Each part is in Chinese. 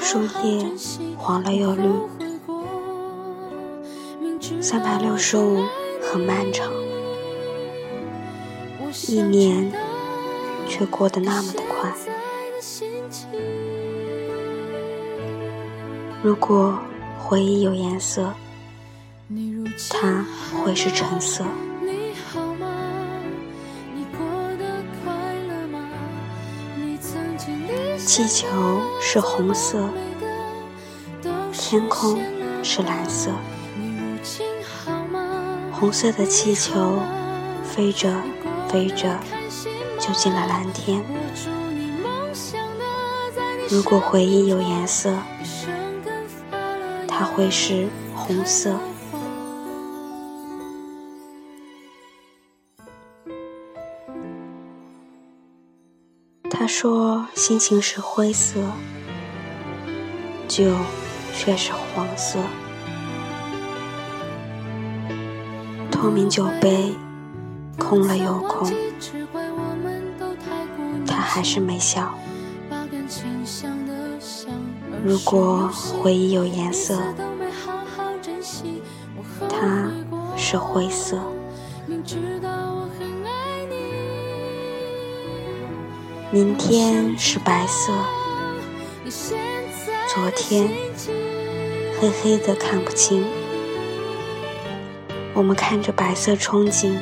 树叶黄了又绿，三百六十五很漫长，一年却过得那么的快。如果回忆有颜色，它会是橙色。气球是红色，天空是蓝色。红色的气球飞着飞着就进了蓝天。如果回忆有颜色，它会是红色。他说：“心情是灰色，酒却是黄色。透明酒杯空了又空，他还是没笑。如果回忆有颜色，它是灰色。”明天是白色，昨天黑黑的看不清。我们看着白色憧憬，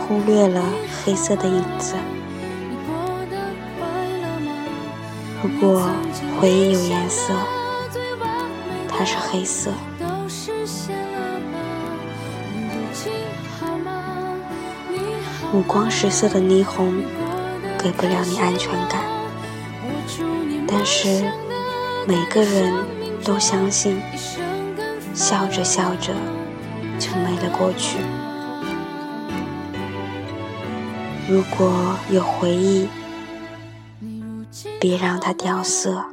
忽略了黑色的影子。如果回忆有颜色，它是黑色。五光十色的霓虹。给不了你安全感，但是每个人都相信，笑着笑着就没了过去。如果有回忆，别让它掉色。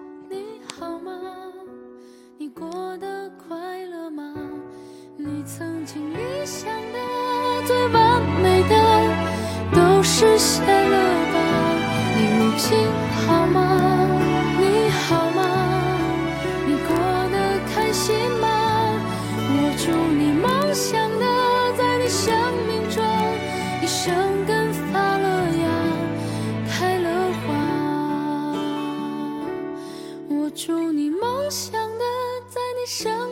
生